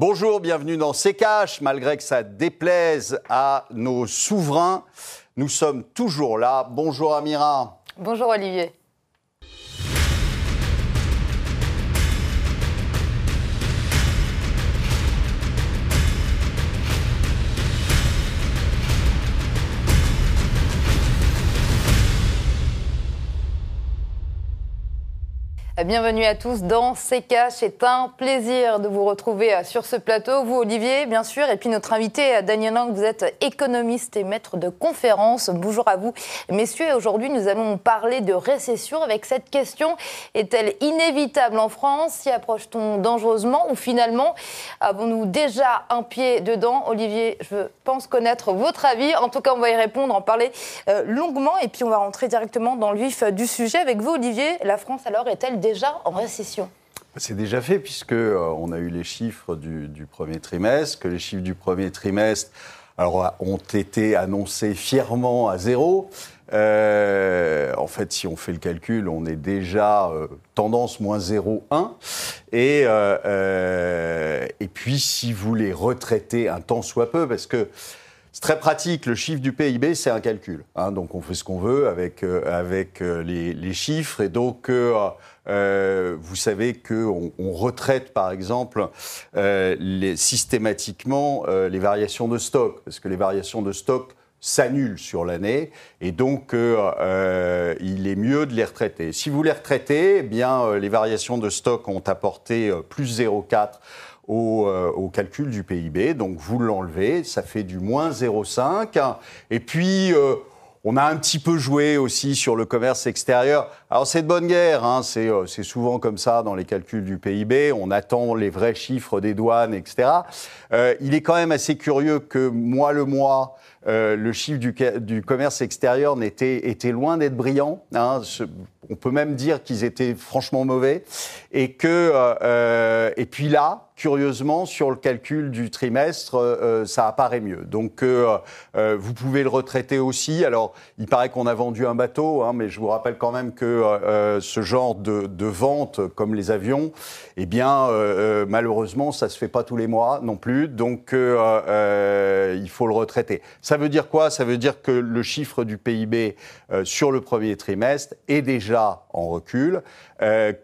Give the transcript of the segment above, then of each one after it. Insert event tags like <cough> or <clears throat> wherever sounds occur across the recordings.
Bonjour, bienvenue dans C'est. Malgré que ça déplaise à nos souverains, nous sommes toujours là. Bonjour Amira. Bonjour Olivier. Bienvenue à tous dans C'est C'est un plaisir de vous retrouver euh, sur ce plateau. Vous, Olivier, bien sûr, et puis notre invité, euh, Daniel Lang, vous êtes économiste et maître de conférence. Bonjour à vous, messieurs. Aujourd'hui, nous allons parler de récession avec cette question. Est-elle inévitable en France? S'y approche-t-on dangereusement ou finalement avons-nous déjà un pied dedans? Olivier, je pense connaître votre avis. En tout cas, on va y répondre, en parler euh, longuement. Et puis, on va rentrer directement dans le vif du sujet. Avec vous, Olivier, la France alors est-elle déjà en récession c'est déjà fait puisque euh, on a eu les chiffres du, premier trimestre, que les chiffres du premier trimestre alors, ont été annoncés fièrement à zéro. Euh, en fait, si on fait le calcul, on est déjà euh, tendance moins 0,1. Et, et puis, si vous les retraitez un temps soit peu, parce que c'est très pratique. Le chiffre du PIB, c'est un calcul. Hein, donc on fait ce qu'on veut avec, avec les, les, chiffres. Et donc euh, vous savez qu'on on retraite, par exemple, euh, systématiquement euh, les variations de stock, parce que les variations de stock s'annulent sur l'année, et donc il est mieux de les retraiter. Si vous les retraitez, eh bien, les variations de stock ont apporté plus 0,4 au, au, calcul du PIB, donc vous l'enlevez, ça fait du moins 0,5, et puis on a un petit peu joué aussi sur le commerce extérieur. Alors c'est de bonne guerre, hein. euh, c'est souvent comme ça dans les calculs du PIB, on attend les vrais chiffres des douanes, etc. Euh, il est quand même assez curieux que mois le mois, euh, le chiffre du, du commerce extérieur était, était loin d'être brillant. Hein. On peut même dire qu'ils étaient franchement mauvais. Et que et puis là, curieusement, sur le calcul du trimestre, euh, euh, ça apparaît mieux. Donc, euh, vous pouvez le retraiter aussi. Alors, il paraît qu'on a vendu un bateau, hein, mais je vous rappelle quand même que ce genre de, de, vente, comme les avions, eh bien, malheureusement, ça se fait pas tous les mois non plus. Donc, il faut le retraiter. Ça veut dire quoi? Ça veut dire que le chiffre du PIB sur le premier trimestre est déjà en recul,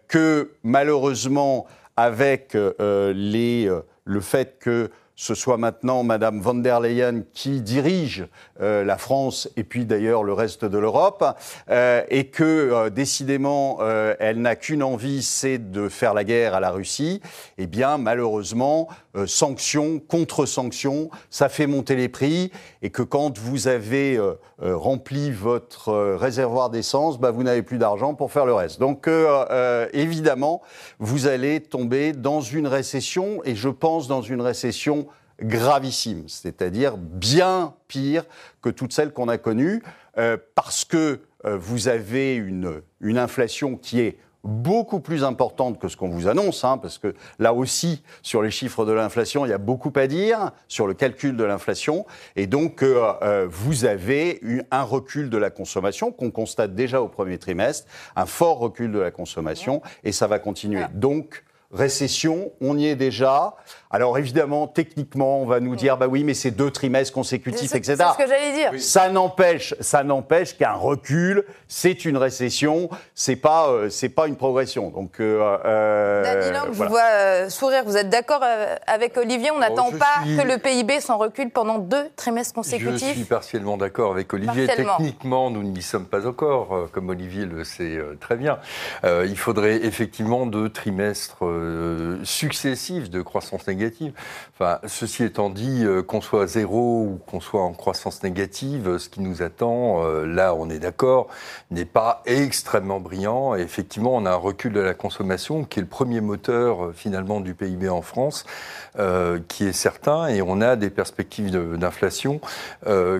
que malheureusement, avec euh, les, euh, le fait que ce soit maintenant Madame von der Leyen qui dirige euh, la France et puis d'ailleurs le reste de l'Europe, euh, et que euh, décidément euh, elle n'a qu'une envie, c'est de faire la guerre à la Russie, eh bien malheureusement, sanctions contre sanctions, ça fait monter les prix, et que quand vous avez rempli votre réservoir d'essence, bah, vous n'avez plus d'argent pour faire le reste. Donc évidemment, vous allez tomber dans une récession, et je pense dans une récession gravissime, c'est-à-dire bien pire que toutes celles qu'on a connues, euh, parce que euh, vous avez une, une inflation qui est beaucoup plus importante que ce qu'on vous annonce, hein, parce que là aussi, sur les chiffres de l'inflation, il y a beaucoup à dire sur le calcul de l'inflation, et donc euh, vous avez eu un recul de la consommation qu'on constate déjà au premier trimestre, un fort recul de la consommation, et ça va continuer. Donc récession, on y est déjà. Alors évidemment, techniquement, on va nous dire, bah oui, mais c'est deux trimestres consécutifs, etc. C'est ce que j'allais dire. Ça n'empêche, ça n'empêche qu'un recul, c'est une récession, c'est pas, euh, c'est pas une progression. Donc, euh, euh je vous vois euh, sourire. Vous êtes d'accord avec Olivier? On n'attend pas que le PIB s'en recule pendant deux trimestres consécutifs? Je suis partiellement d'accord avec Olivier. Techniquement, nous n'y sommes pas encore, comme Olivier le sait très bien. il faudrait effectivement deux trimestres successifs de croissance négative Enfin, ceci étant dit, euh, qu'on soit zéro ou qu'on soit en croissance négative, ce qui nous attend, euh, là on est d'accord, n'est pas extrêmement brillant. Et effectivement, on a un recul de la consommation qui est le premier moteur euh, finalement du PIB en France, qui est certain, et on a des perspectives d'inflation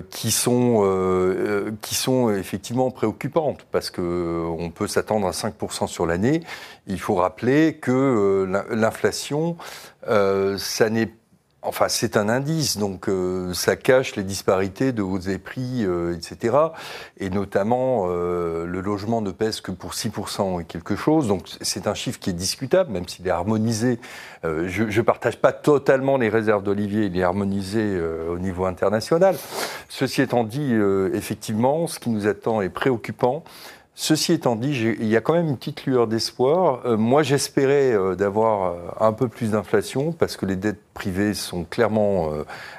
qui sont qui sont effectivement préoccupantes parce que on peut s'attendre à 5% sur l'année. Il faut rappeler que l'inflation euh, ça n'est Enfin, c'est un indice, donc euh, ça cache les disparités de hausses des prix, euh, etc. Et notamment, euh, le logement ne pèse que pour 6% et quelque chose. Donc c'est un chiffre qui est discutable, même s'il est harmonisé. je ne partage pas totalement les réserves d'Olivier, il est harmonisé au niveau international. Ceci étant dit, effectivement, ce qui nous attend est préoccupant. Ceci étant dit, il y a quand même une petite lueur d'espoir. Euh, moi, j'espérais euh, d'avoir euh, un peu plus d'inflation parce que les dettes privées sont clairement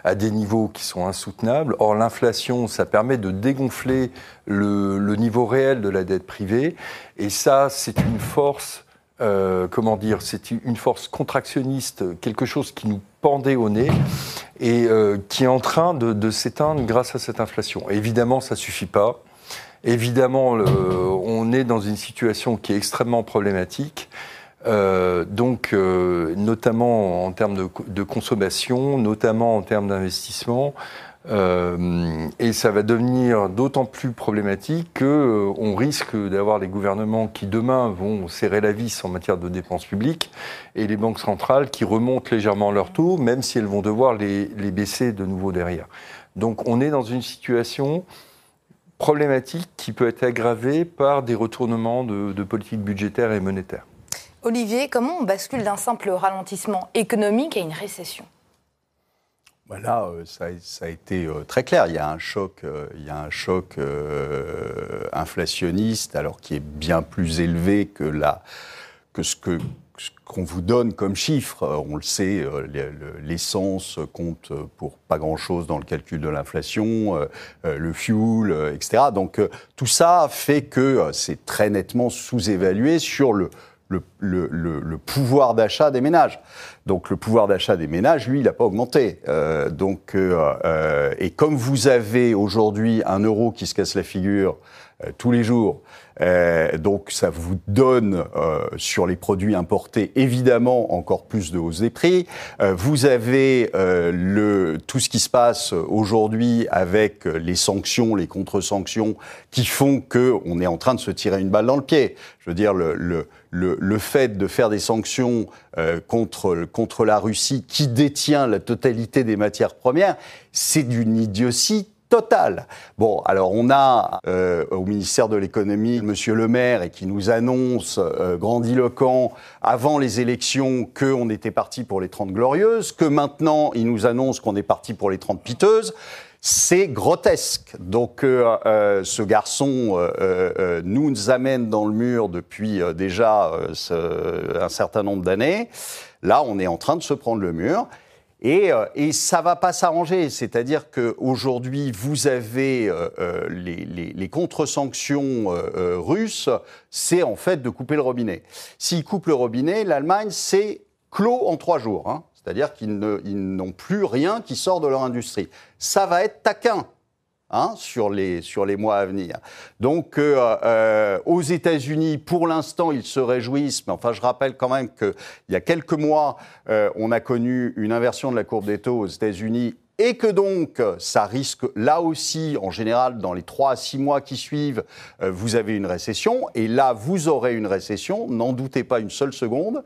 à des niveaux qui sont insoutenables. Or, l'inflation, ça permet de dégonfler le, niveau réel de la dette privée. Et ça, c'est une force, comment dire, c'est une force contractionniste, quelque chose qui nous pendait au nez et qui est en train de, s'éteindre grâce à cette inflation. évidemment, ça suffit pas. Évidemment, on est dans une situation qui est extrêmement problématique. Euh, donc, euh, notamment en termes de, consommation, notamment en termes d'investissement. Euh, et ça va devenir d'autant plus problématique qu'on risque d'avoir des gouvernements qui demain vont serrer la vis en matière de dépenses publiques et les banques centrales qui remontent légèrement leurs taux, même si elles vont devoir les, les baisser de nouveau derrière. Donc on est dans une situation problématique qui peut être aggravée par des retournements de, politique budgétaire et monétaire. Olivier, comment on bascule d'un simple ralentissement économique à une récession? Voilà, euh, ça, a été euh, très clair. Il y a un choc, euh, il y a un choc inflationniste, alors qui est bien plus élevé que, la, que ce que qu'on vous donne comme chiffre. On le sait, euh, l'essence compte pour pas grand-chose dans le calcul de l'inflation, euh, euh, le fuel, etc. Donc tout ça fait que c'est très nettement sous-évalué sur le, le, le, pouvoir d'achat des ménages. Donc le pouvoir d'achat des ménages, lui, il n'a pas augmenté. donc, et comme vous avez aujourd'hui un euro qui se casse la figure tous les jours, euh, donc ça vous donne euh, sur les produits importés évidemment encore plus de hausse des prix. Euh, vous avez euh, le, tout ce qui se passe aujourd'hui avec les sanctions, les contre-sanctions qui font que on est en train de se tirer une balle dans le pied. Je veux dire le, le le, fait de faire des sanctions euh, contre, contre la Russie, qui détient la totalité des matières premières, c'est d'une idiotie Total. Bon, alors on a euh, au ministère de l'économie Monsieur Le Maire et qui nous annonce euh, grandiloquent avant les élections qu'on était parti pour les 30 glorieuses, que maintenant il nous annonce qu'on est parti pour les 30 piteuses. C'est grotesque. Donc euh, euh ce garçon euh, nous amène dans le mur depuis déjà un certain nombre d'années. Là, on est en train de se prendre le mur. Et, euh, et ça va pas s'arranger. C'est-à-dire qu'aujourd'hui, vous avez euh, euh, les, les, les contre-sanctions russes, c'est en fait de couper le robinet. S'ils coupent le robinet, l'Allemagne, c'est clos en trois jours. Hein. C'est-à-dire qu'ils n'ont plus rien qui sort de leur industrie. Ça va être taquin. Hein, sur, les, mois à venir. Donc, euh, euh, aux États-Unis, pour l'instant, ils se réjouissent, mais enfin, je rappelle quand même qu'il y a quelques mois, euh, on a connu une inversion de la courbe des taux aux États-Unis et que donc ça risque là aussi, en général, dans les trois à six mois qui suivent, vous avez une récession, et là vous aurez une récession, n'en doutez pas une seule seconde.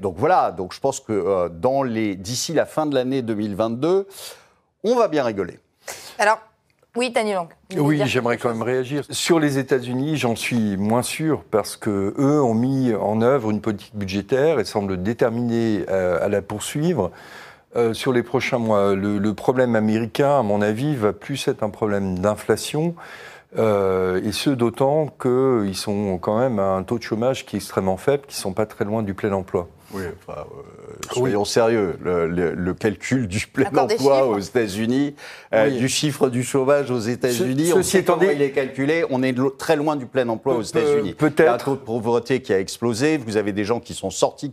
donc voilà, donc je pense que dans les d'ici la fin de l'année 2022, on va bien rigoler. Alors, oui, Daniel Long. Oui, j'aimerais quand même réagir. Sur les États-Unis, j'en suis moins sûr parce que eux ont mis en œuvre une politique budgétaire et semblent déterminés à, la poursuivre. Euh, sur les prochains mois, le, problème américain, à mon avis, va plus être un problème d'inflation. Euh, et ce, d'autant qu'ils sont quand même à un taux de chômage qui est extrêmement faible, qui ne sont pas très loin du plein emploi. Oui, enfin, euh, soyons sérieux. Le, calcul du plein emploi aux États-Unis, euh, du chiffre du chômage aux États-Unis, on sait comment il est calculé. On est très loin du plein emploi aux États-Unis. Peut-être. Il y a un taux de pauvreté qui a explosé. Vous avez des gens qui sont sortis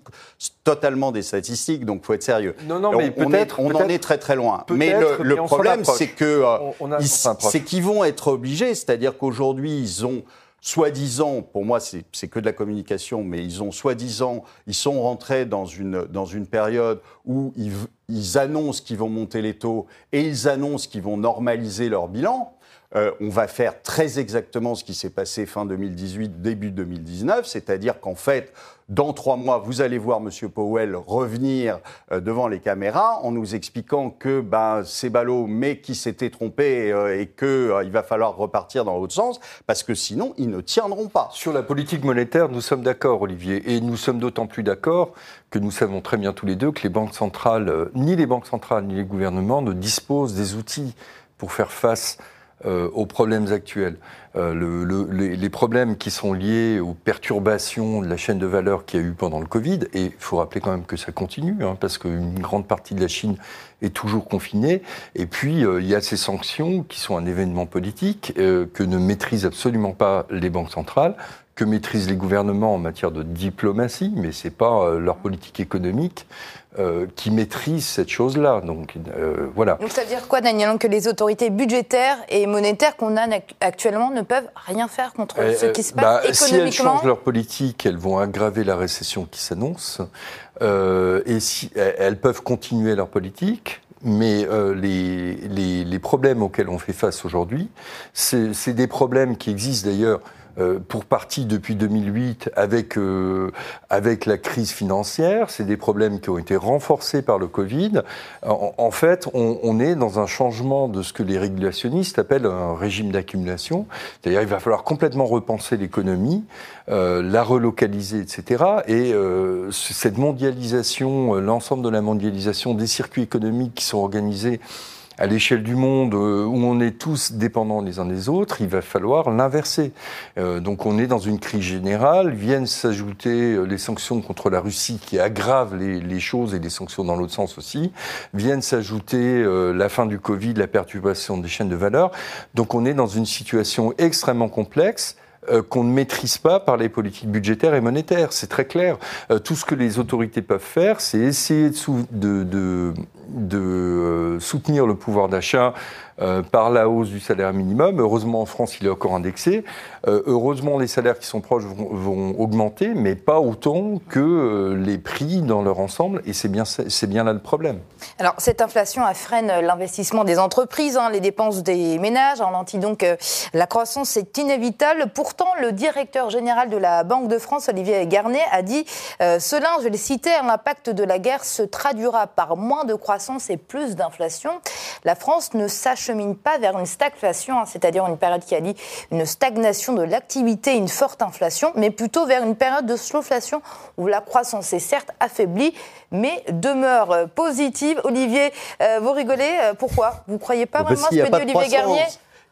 totalement des statistiques, donc faut être sérieux. Non, non, mais peut-être. On, en est très très loin. Mais le, problème, c'est que euh, c'est qu'ils vont être obligés. C'est-à-dire qu'aujourd'hui, ils ont soi-disant, pour moi c'est que de la communication, mais ils ont soi-disant, ils sont rentrés dans une, dans une période où ils, ils annoncent qu'ils vont monter les taux et ils annoncent qu'ils vont normaliser leur bilan. Euh, on va faire très exactement ce qui s'est passé fin 2018, début 2019, c'est-à-dire qu'en fait, dans trois mois, vous allez voir M. Powell revenir euh, devant les caméras en nous expliquant que ben, c'est ballot, mais qui s'était trompé euh, et qu'il va falloir repartir dans l'autre sens, parce que sinon, ils ne tiendront pas. Sur la politique monétaire, nous sommes d'accord, Olivier, et nous sommes d'autant plus d'accord que nous savons très bien tous les deux que les banques centrales, ni les banques centrales, ni les gouvernements ne disposent des outils pour faire face euh, aux problèmes actuels. Euh, le, les, problèmes qui sont liés aux perturbations de la chaîne de valeur qu'il y a eu pendant le Covid, et il faut rappeler quand même que ça continue, hein, parce qu'une grande partie de la Chine est toujours confinée, et puis euh, il y a ces sanctions qui sont un événement politique que ne maîtrisent absolument pas les banques centrales, que maîtrisent les gouvernements en matière de diplomatie, mais ce n'est pas leur politique économique. Euh, qui maîtrise cette chose-là. Donc euh, voilà. Donc ça veut dire quoi, Daniel Que les autorités budgétaires et monétaires qu'on a actuellement ne peuvent rien faire contre ce qui se passe bah, économiquement Si elles changent leur politique, elles vont aggraver la récession qui s'annonce. Euh, et si elles peuvent continuer leur polique, mais les, les, les, problèmes auxquels on fait face aujourd'hui, c'est des problèmes qui existent d'ailleurs euh, pour partie depuis 2008 avec, euh, avec la crise financière. C'est des problèmes qui ont été renforcés par le Covid. En, fait, on, est dans un changement de ce que les régulationnistes appellent un régime d'accumulation. C'est-à-dire il va falloir complètement repenser l'économie, euh, la relocaliser, etc. Et cette mondialisation, l'ensemble de la mondialisation des circuits économiques qui sont organisés à l'échelle du monde euh, où on est tous dépendants les uns des autres, il va falloir l'inverser. Euh, donc on est dans une crise générale, viennent s'ajouter euh, les sanctions contre la Russie qui aggravent les, choses et les sanctions dans l'autre sens aussi, viennent s'ajouter la fin du Covid, la perturbation des chaînes de valeur. Donc on est dans une situation extrêmement complexe qu'on ne maîtrise pas par les politiques budgétaires et monétaires. C'est très clair. tout ce que les autorités peuvent faire, c'est essayer de, de euh, soutenir le pouvoir d'achat euh, par la hausse du salaire minimum. Heureusement, en France, il est encore indexé. Euh, heureusement, les salaires qui sont proches vont, augmenter, mais pas autant que les prix dans leur ensemble. Et c'est bien, là le problème. Alors, cette inflation freine l'investissement des entreprises, hein, les dépenses des ménages, ralentit donc la croissance, c'est inévitable. Pourtant, le directeur général de la Banque de France, Olivier Garnet, a dit cela, je le citais, l'impact de la guerre se traduira par moins de croissance et plus d'inflation. La France ne sache chemine pas vers une stagflation, hein, c'est-à-dire une période qui allie une stagnation de l'activité et une forte inflation, mais plutôt vers une période de slowflation où la croissance est certes affaiblie, mais demeure euh, positive. Olivier, euh, vous rigolez, euh, pourquoi? Vous ne croyez pas vraiment ce que dit Olivier Garnier?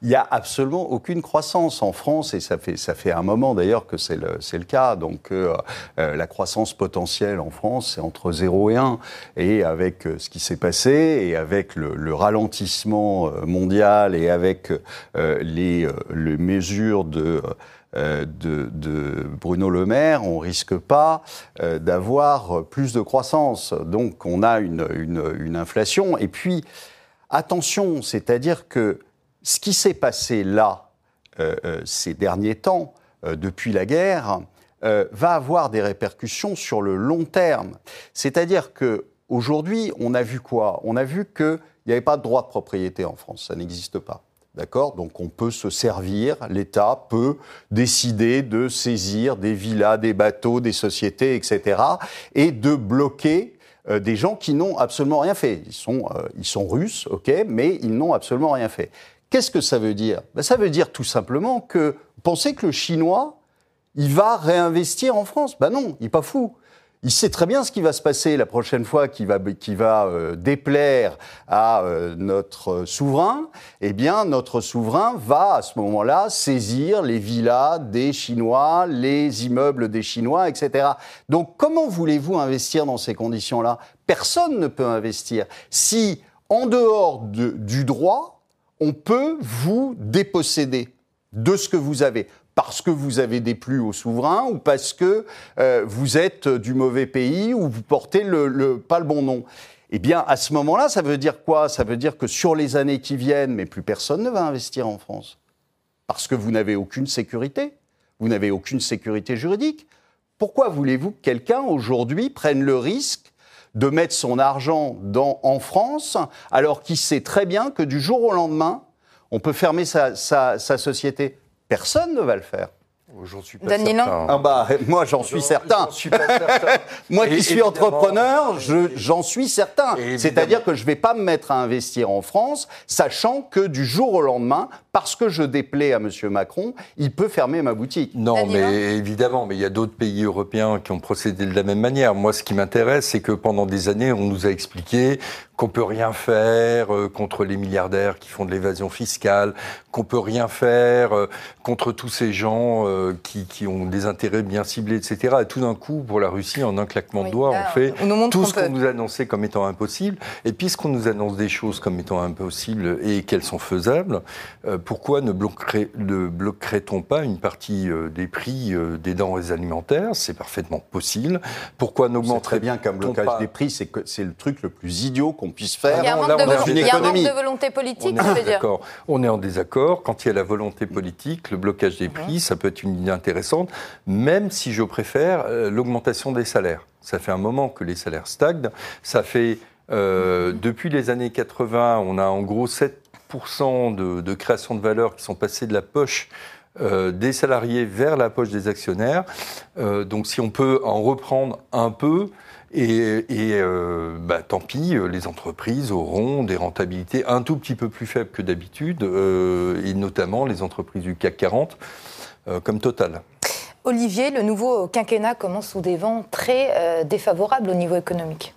Il n'y a absolument aucune croissance en France, et ça fait, ça fait un moment d'ailleurs que c'est le, le, cas. Donc euh, euh, la croissance potentielle en France, c'est entre 0 et 1. Et avec euh, ce qui s'est passé, et avec le, le, ralentissement mondial, et avec les, les, mesures de... De, de, Bruno Le Maire, on risque pas d'avoir plus de croissance. Donc on a une, une, une inflation. Et puis, attention, c'est-à-dire que ce qui s'est passé là, euh, euh, ces derniers temps, euh, depuis la guerre, va avoir des répercussions sur le long terme. C'est-à-dire que aujourd'hui, on a vu quoi? On a vu qu'il n'y avait pas de droit de propriété en France, ça n'existe pas. D'accord? Donc on peut se servir, l'État peut décider de saisir des villas, des bateaux, des sociétés, etc. et de bloquer des gens qui n'ont absolument rien fait. Ils sont, ils sont russes, ok, mais ils n'ont absolument rien fait. Qu'est-ce que ça veut dire? Ben, Ça veut dire tout simplement que pensez que le Chinois, il va réinvestir en France? Ben non, il n'est pas fou. Il sait très bien ce qui va se passer la prochaine fois qu'il va, va euh, déplaire à euh, notre souverain. Eh bien, notre souverain va à ce moment-là saisir les villas des Chinois, les immeubles des Chinois, etc. Donc, comment voulez-vous investir dans ces conditions-là? Personne ne peut investir. Si, en dehors du droit, on peut vous déposséder de ce que vous avez parce que vous avez des plus au souverain ou parce que euh, vous êtes du mauvais pays ou vous portez pas le bon nom. Eh bien, à ce moment-là, ça veut dire quoi? Ça veut dire que sur les années qui viennent, mais plus personne ne va investir en France. Parce que vous n'avez aucune sécurité. Vous n'avez aucune sécurité juridique. Pourquoi voulez-vous que quelqu'un aujourd'hui prenne le risque de mettre son argent dans, en France, alors qu'il sait très bien que du jour au lendemain, On peut fermer sa, sa société. Personne ne va le faire. Oh, j'en suis pas certain. Ah bah, moi, j'en suis certain. Suis pas certain. <laughs> moi qui suis entrepreneur, j'en suis certain. C'est-à-dire que je ne vais pas me mettre à investir en France, sachant que du jour au lendemain, parce que je déplais à M. Macron, il peut fermer ma boutique. Non, mais évidemment, mais il y a d'autres pays européens qui ont procédé de la même manière. Moi, ce qui m'intéresse, c'est que pendant des années, on nous a expliqué qu'on peut rien faire euh, contre les milliardaires qui font de l'évasion fiscale, qu'on peut rien faire euh, contre tous ces gens euh, qui, qui, ont des intérêts bien ciblés, etc. Et tout d'un coup, pour la Russie, en un claquement de doigts, on fait tout ce qu'on nous annonçait comme étant impossible. Et puisqu'on nous annonce des choses comme étant impossibles et qu'elles sont faisables, pourquoi ne, bloquerait-on pas une partie des prix des denrées alimentaires? C'est parfaitement possible. Pourquoi n'augmenterait très bien qu'un blocage des prix, c'est c'est le truc le plus idiot qu'on puisse faire. Il y a un manque, de, volonté politique, on est d'accord. On est en désaccord. Quand il y a la volonté politique, le blocage des prix, ça peut être une idée intéressante, même si je préfère euh, l'augmentation des salaires. Ça fait un moment que les salaires stagnent. Ça fait euh, depuis les années 80, on a en gros 7% de, de, création de valeur qui sont passés de la poche euh, des salariés vers la poche des actionnaires. donc si on peut en reprendre un peu, et, euh, bah, tant pis, euh, les entreprises auront des rentabilités un tout petit peu plus faibles que d'habitude, euh, et notamment les entreprises du CAC 40, comme Total. Olivier, le nouveau quinquennat commence sous des vents très défavorables au niveau économique.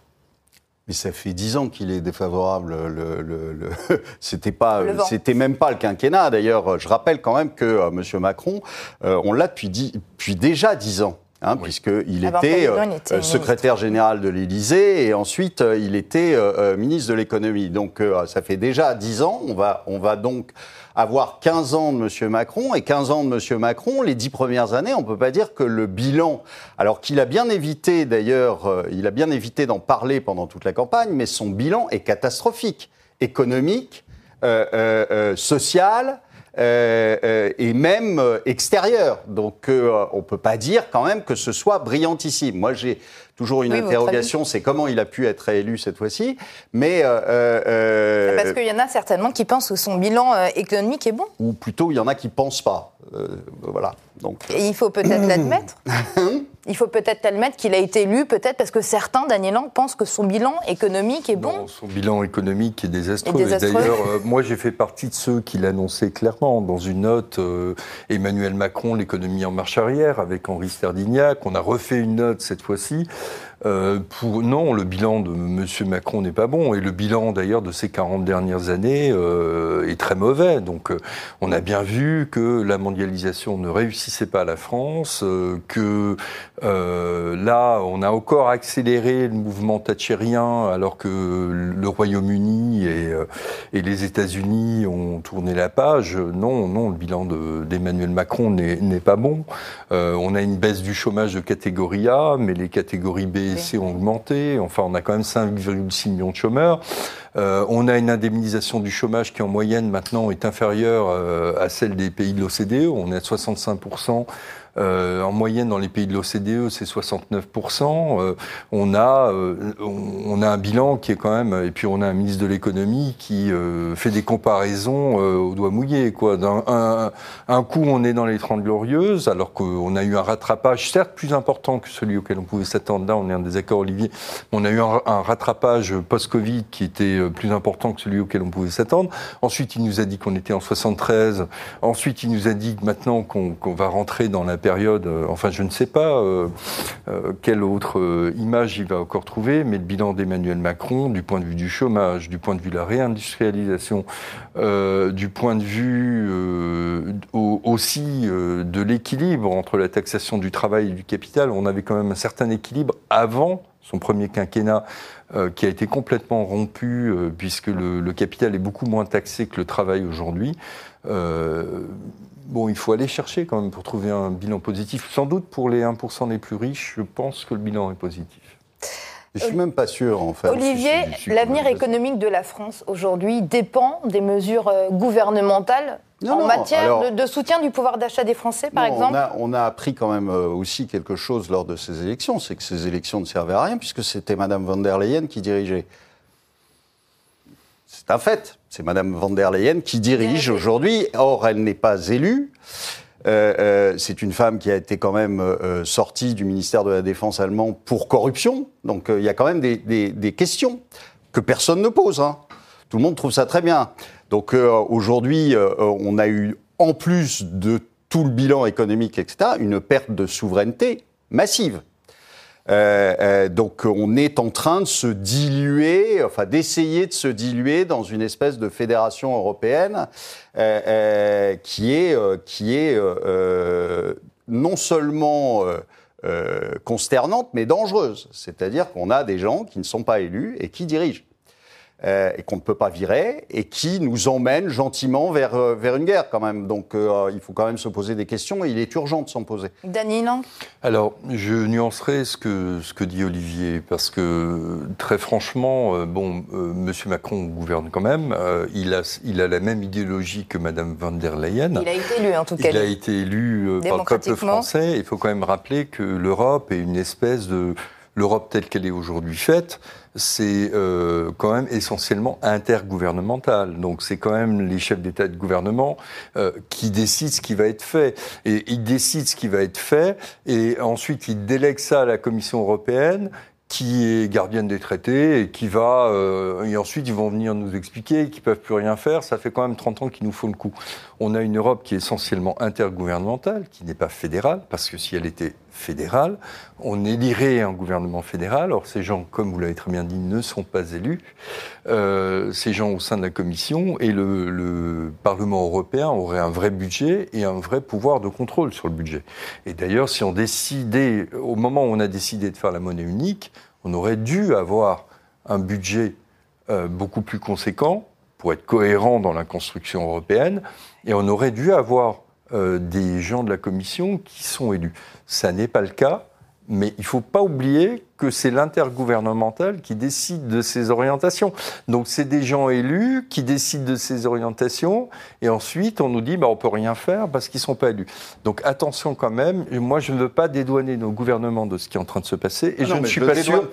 Mais ça fait dix ans qu'il est défavorable. Le, le, <laughs> c'était pas, c'était même pas le quinquennat. D'ailleurs, je rappelle quand même que M. Macron, on l'a depuis, depuis déjà dix ans. Hein, puisqu'il était, euh, euh, secrétaire général de l'Élysée et ensuite euh, il était ministre de l'économie. Donc ça fait déjà 10 ans, on va, on va donc avoir 15 ans de M. Macron et 15 ans de M. Macron, les 10 premières années, on ne peut pas dire que le bilan, alors qu'il a bien évité d'ailleurs, il a bien évité d'en parler pendant toute la campagne, mais son bilan est catastrophique, économique, social, euh, euh, et même euh, extérieur. Donc on ne peut pas dire quand même que ce soit brillantissime. Moi j'ai toujours une interrogation, c'est comment il a pu être élu cette fois-ci. Mais parce qu'il y en a certainement qui pensent que son bilan économique est bon. Ou plutôt il y en a qui pensent pas. voilà. Donc. Et il faut peut-être <clears throat> l'admettre. <laughs> il faut peut-être admettre qu'il a été élu, peut-être parce que certains, Daniel Lang, pensent que son bilan économique est bon. Non, son bilan économique est désastreux. Et d'ailleurs, euh, moi, j'ai fait partie de ceux qui l'annonçaient clairement. Dans une note, euh, Emmanuel Macron, l'économie en marche arrière, avec Henri Sterdignac. On a refait une note cette fois-ci. Euh, pour, non, le bilan de M. Macron n'est pas bon. Et le bilan, d'ailleurs, de ces 40 dernières années est très mauvais. Donc, on a bien vu que la mondialisation ne réussissait pas la France, que euh, là, on a encore accéléré le mouvement thatchérien alors que le Royaume-Uni et, euh, et, les États-Unis ont tourné la page. Non, non, le bilan d'Emmanuel Macron n'est pas bon. Euh, on a une baisse du chômage de catégorie A, mais les catégories B et C ont augmenté. Enfin, on a quand même 5,6 millions de chômeurs. Euh, on a une indemnisation du chômage qui en moyenne maintenant est inférieure euh, à celle des pays de l'OCDE. On est à 65 euh, en moyenne, dans les pays de l'OCDE, c'est 69%. Euh, on, a, euh, on, a un bilan qui est quand même... Et puis on a un ministre de l'économie qui fait des comparaisons au doigt mouillé. Quoi. un, coup, on est dans les 30 glorieuses, alors qu'on a eu un rattrapage, certes plus important que celui auquel on pouvait s'attendre. Là, on est en désaccord, Olivier. On a eu un, rattrapage post-Covid qui était plus important que celui auquel on pouvait s'attendre. Ensuite, il nous a dit qu'on était en 73. Ensuite, il nous a dit maintenant qu'on va rentrer dans la période, euh, enfin je ne sais pas euh, euh, quelle autre image il va encore trouver, mais le bilan d'Emmanuel Macron, du point de vue du chômage, du point de vue de la réindustrialisation, du point de vue aussi de l'équilibre entre la taxation du travail et du capital, on avait quand même un certain équilibre avant son premier quinquennat qui a été complètement rompu puisque le, le, capital est beaucoup moins taxé que le travail aujourd'hui. Euh, bon, il faut aller chercher quand même pour trouver un bilan positif. Sans doute pour les 1% les plus riches, je pense que le bilan est positif. Je suis même pas sûr, en fait. Olivier, l'avenir économique de la France aujourd'hui dépend des mesures euh, gouvernementales en matière de, soutien du pouvoir d'achat des Français, par exemple on a, on a, appris quand même euh, aussi quelque chose lors de ces élections, c'est que ces élections ne servaient à rien, puisque c'était Mme von der Leyen qui dirigeait. c'est un fait. C'est Madame van der Leyen qui dirige aujourd'hui. Or, elle n'est pas élue. Euh, euh, c'est une femme qui a été quand même euh, sortie du ministère de la Défense allemand pour corruption. Donc il y a quand même des, questions que personne ne pose. Hein. Tout le monde trouve ça très bien. Donc aujourd'hui, on a eu, en plus de tout le bilan économique, etc., une perte de souveraineté massive. Euh, euh, donc on est en train de se diluer, enfin d'essayer de se diluer dans une espèce de fédération européenne euh, qui est, qui est non seulement consternante, mais dangereuse. C'est-à-dire qu'on a des gens qui ne sont pas élus et qui dirigent. Euh, et qu'on ne peut pas virer, et qui nous emmène gentiment vers, euh, vers une guerre quand même. Donc euh, il faut quand même se poser des questions, et il est urgent de s'en poser. Dany Lang? Alors, je nuancerai ce que, ce que dit Olivier, parce que très franchement, bon, M. Macron gouverne quand même, il, a, il a la même idéologie que Mme van der Leyen. Il a été élu en tout cas. Il a été élu par le peuple français. Il faut quand même rappeler que l'Europe est une espèce de... L'Europe telle qu'elle est aujourd'hui faite, c'est euh, quand même essentiellement intergouvernemental. Donc c'est quand même les chefs d'État et de gouvernement euh, qui décident ce qui va être fait. Et ils décident ce qui va être fait, et ensuite ils délèguent ça à la Commission européenne qui est gardienne des traités et qui va euh, et ensuite ils vont venir nous expliquer qu'ils peuvent plus rien faire. Ça fait quand même 30 ans qu'il nous faut le coup. On a une Europe qui est essentiellement intergouvernementale, qui n'est pas fédérale, parce que si elle était fédérale, on élirait un gouvernement fédéral. Or ces gens, comme vous l'avez très bien dit, ne sont pas élus. Euh, ces gens au sein de la Commission et le, le Parlement européen auraient un vrai budget et un vrai pouvoir de contrôle sur le budget. Et d'ailleurs, si on décidait, au moment où on a décidé de faire la monnaie unique, on aurait dû avoir un budget euh, beaucoup plus conséquent pour être cohérent dans la construction européenne, et on aurait dû avoir des gens de la Commission qui sont élus. Ça n'est pas le cas, mais il ne faut pas oublier que c'est l'intergouvernemental qui décide de ces orientations. Donc c'est des gens élus qui décident de ces orientations et ensuite on nous dit bah, on peut rien faire parce qu'ils sont pas élus. Donc attention quand même, moi je ne veux pas dédouaner nos gouvernements de ce qui est en train de se passer et je ne suis pas sûr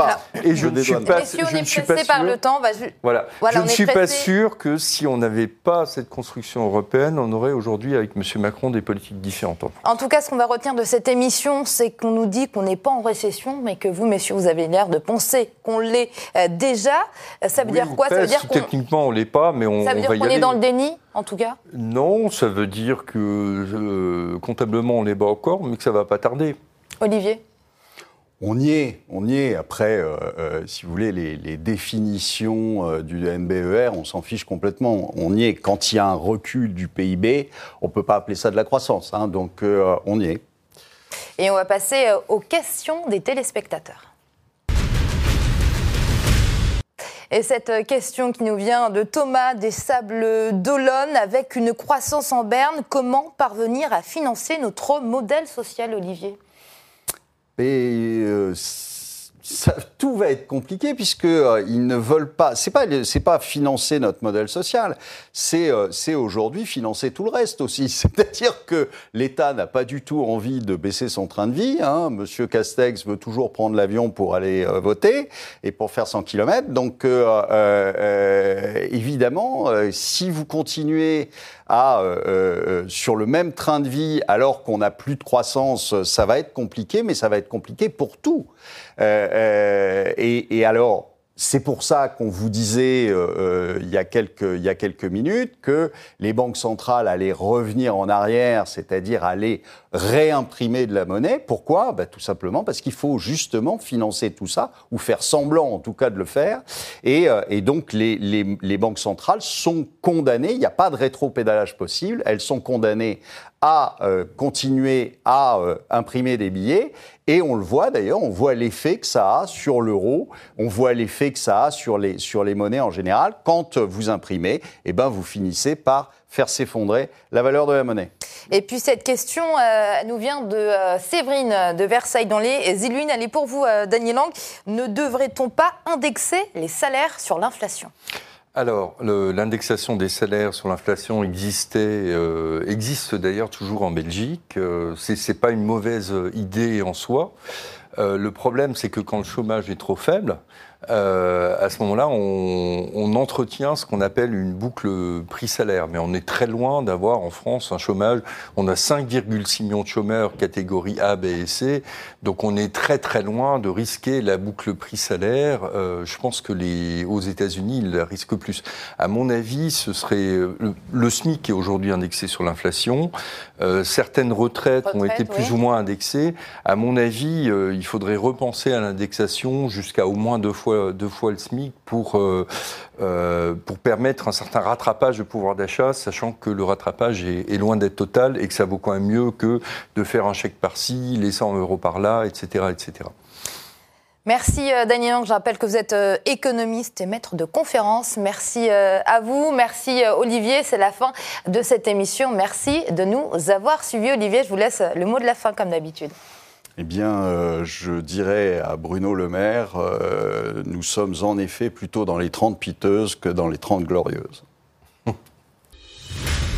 et je ne suis pas je ne suis pas sûr, par le temps, bah, voilà, je ne suis pas sûr que si on n'avait pas cette construction européenne, on aurait aujourd'hui avec M. Macron des politiques différentes. En tout cas, ce qu'on va retenir de cette émission, c'est qu'on nous dit qu'on n'est pas en récession, mais que vous, messieurs, vous avez l'air de penser qu'on l'est euh, déjà. Ça veut dire quoi? Ça veut dire Techniquement, on l'est pas, mais on, ça veut dire qu'on est dans le déni, en tout cas? Non, ça veut dire que euh, comptablement, on n'est pas encore, mais que ça va pas tarder. Olivier? On y est, on y est. Après, euh, si vous voulez, les, définitions du NBER, on s'en fiche complètement. On y est. Quand il y a un recul du PIB, on ne peut pas appeler ça de la croissance. Hein. donc, on y est. Et on va passer aux questions des téléspectateurs. Et cette question qui nous vient de Thomas des Sables d'Olonne, avec une croissance en berne, comment parvenir à financer notre modèle social, Olivier? Euh, tout va être compliqué puisque euh, ils ne veulent pas. C'est pas c'est pas financer notre modèle social. C'est euh, c'est aujourd'hui financer tout le reste aussi. <laughs> C'est-à-dire que l'État n'a pas du tout envie de baisser son train de vie. Hein. Monsieur Castex veut toujours prendre l'avion pour aller euh, voter et pour faire 100 km. Donc évidemment, si vous continuez à sur le même train de vie alors qu'on n'a plus de croissance, ça va être compliqué, mais ça va être compliqué pour tout. Euh, euh, et, alors, c'est pour ça qu'on vous disait euh, il, y a quelques, minutes que les banques centrales allaient revenir en arrière, c'est-à-dire aller réimprimer de la monnaie. Pourquoi? Ben, Tout simplement parce qu'il faut justement financer tout ça, ou faire semblant en tout cas de le faire. Et, donc les, les, les, banques centrales sont condamnées, il n'y a pas de rétro-pédalage possible, elles sont condamnées à euh, continuer à euh, imprimer des billets. Et on le voit d'ailleurs, on voit l'effet que ça a sur l'euro, on voit l'effet que ça a sur les, sur les monnaies en général. Quand vous imprimez, eh ben vous finissez par faire s'effondrer la valeur de la monnaie. Et puis cette question euh, nous vient de Séverine de Versailles dans les Iluines. Elle est pour vous, Daniel Lang. Ne devrait-on pas indexer les salaires sur l'inflation? Alors, l'indexation des salaires sur l'inflation existait, euh, existe d'ailleurs toujours en Belgique. Euh, Ce n'est pas une mauvaise idée en soi. Euh, le problème, c'est que quand le chômage est trop faible, euh, à ce moment-là, on, entretient ce qu'on appelle une boucle prix-salaire. Mais on est très loin d'avoir en France un chômage. On a 5,6 millions de chômeurs catégorie A, B et C. Donc on est très très loin de risquer la boucle prix-salaire. Euh, je pense que les, aux États-Unis, ils la risquent plus. À mon avis, ce serait le, SMIC qui est aujourd'hui indexé sur l'inflation. Euh, certaines retraites, ont été plus ou moins indexées. À mon avis, euh, il faudrait repenser à l'indexation jusqu'à au moins deux fois, deux fois le SMIC pour, pour permettre un certain rattrapage de pouvoir d'achat, sachant que le rattrapage est, est loin d'être total et que ça vaut quand même mieux que de faire un chèque par-ci, les 100 euros par-là, etc., etc. Merci euh, Daniel Lang. Je rappelle que vous êtes euh, économiste et maître de conférence. Merci euh, à vous. Merci Olivier. C'est la fin de cette émission. Merci de nous avoir suivis. Olivier, je vous laisse le mot de la fin comme d'habitude. Eh bien, je dirais à Bruno Le Maire, nous sommes en effet plutôt dans les 30 piteuses que dans les 30 glorieuses. <laughs>